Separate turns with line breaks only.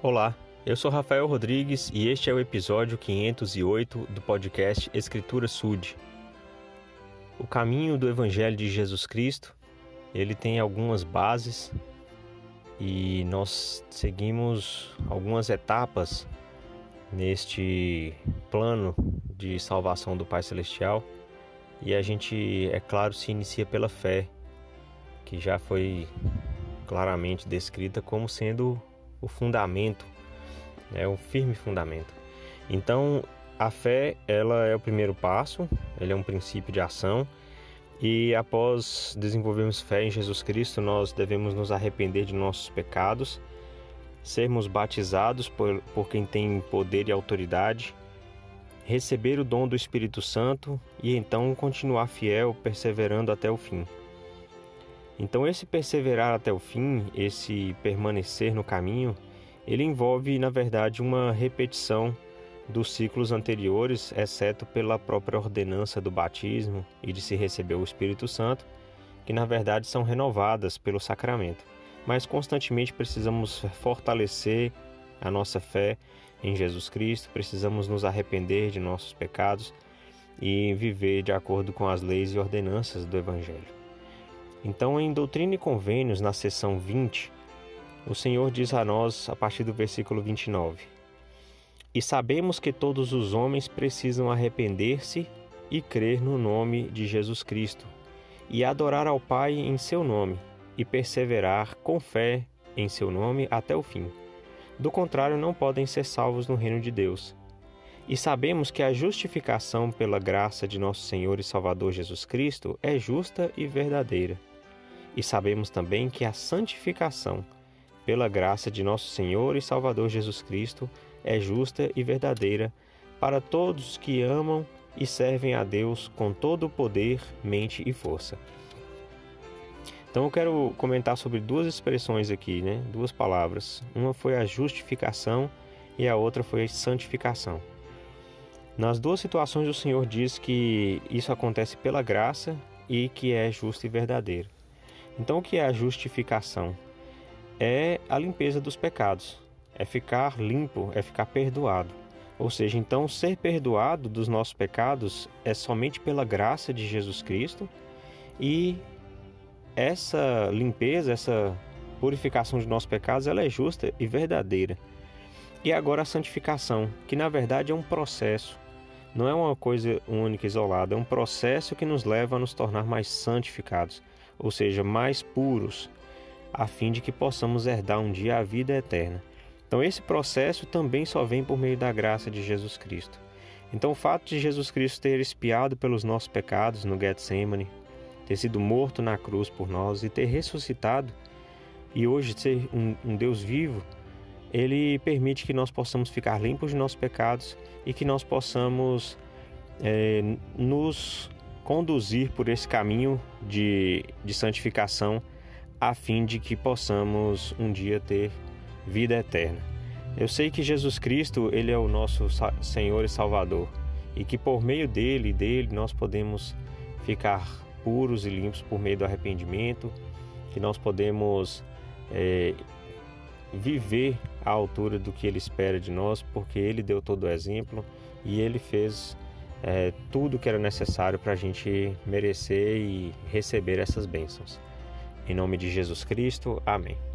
Olá, eu sou Rafael Rodrigues e este é o episódio 508 do podcast Escritura Sud. O caminho do Evangelho de Jesus Cristo, ele tem algumas bases e nós seguimos algumas etapas neste plano de salvação do Pai Celestial e a gente, é claro, se inicia pela fé, que já foi claramente descrita como sendo o fundamento, é o firme fundamento. Então, a fé, ela é o primeiro passo, ele é um princípio de ação e após desenvolvermos fé em Jesus Cristo, nós devemos nos arrepender de nossos pecados, sermos batizados por, por quem tem poder e autoridade, receber o dom do Espírito Santo e então continuar fiel, perseverando até o fim. Então, esse perseverar até o fim, esse permanecer no caminho, ele envolve, na verdade, uma repetição dos ciclos anteriores, exceto pela própria ordenança do batismo e de se receber o Espírito Santo, que na verdade são renovadas pelo sacramento. Mas constantemente precisamos fortalecer a nossa fé em Jesus Cristo, precisamos nos arrepender de nossos pecados e viver de acordo com as leis e ordenanças do Evangelho. Então, em Doutrina e Convênios, na seção 20, o Senhor diz a nós, a partir do versículo 29, E sabemos que todos os homens precisam arrepender-se e crer no nome de Jesus Cristo, e adorar ao Pai em seu nome, e perseverar com fé em seu nome até o fim. Do contrário, não podem ser salvos no reino de Deus. E sabemos que a justificação pela graça de nosso Senhor e Salvador Jesus Cristo é justa e verdadeira. E sabemos também que a santificação, pela graça de nosso Senhor e Salvador Jesus Cristo, é justa e verdadeira para todos que amam e servem a Deus com todo o poder, mente e força. Então eu quero comentar sobre duas expressões aqui, né? Duas palavras. Uma foi a justificação e a outra foi a santificação. Nas duas situações o Senhor diz que isso acontece pela graça e que é justo e verdadeiro. Então, o que é a justificação? É a limpeza dos pecados, é ficar limpo, é ficar perdoado. Ou seja, então, ser perdoado dos nossos pecados é somente pela graça de Jesus Cristo e essa limpeza, essa purificação de nossos pecados, ela é justa e verdadeira. E agora a santificação, que na verdade é um processo, não é uma coisa única, isolada, é um processo que nos leva a nos tornar mais santificados ou seja, mais puros, a fim de que possamos herdar um dia a vida eterna. Então, esse processo também só vem por meio da graça de Jesus Cristo. Então, o fato de Jesus Cristo ter expiado pelos nossos pecados no Getsemane, ter sido morto na cruz por nós e ter ressuscitado, e hoje ser um, um Deus vivo, ele permite que nós possamos ficar limpos de nossos pecados e que nós possamos é, nos conduzir por esse caminho de, de santificação, a fim de que possamos um dia ter vida eterna. Eu sei que Jesus Cristo, ele é o nosso Senhor e Salvador, e que por meio dele dele nós podemos ficar puros e limpos por meio do arrependimento, que nós podemos é, viver à altura do que ele espera de nós, porque ele deu todo o exemplo e ele fez é, tudo que era necessário para a gente merecer e receber essas bênçãos. Em nome de Jesus Cristo, amém.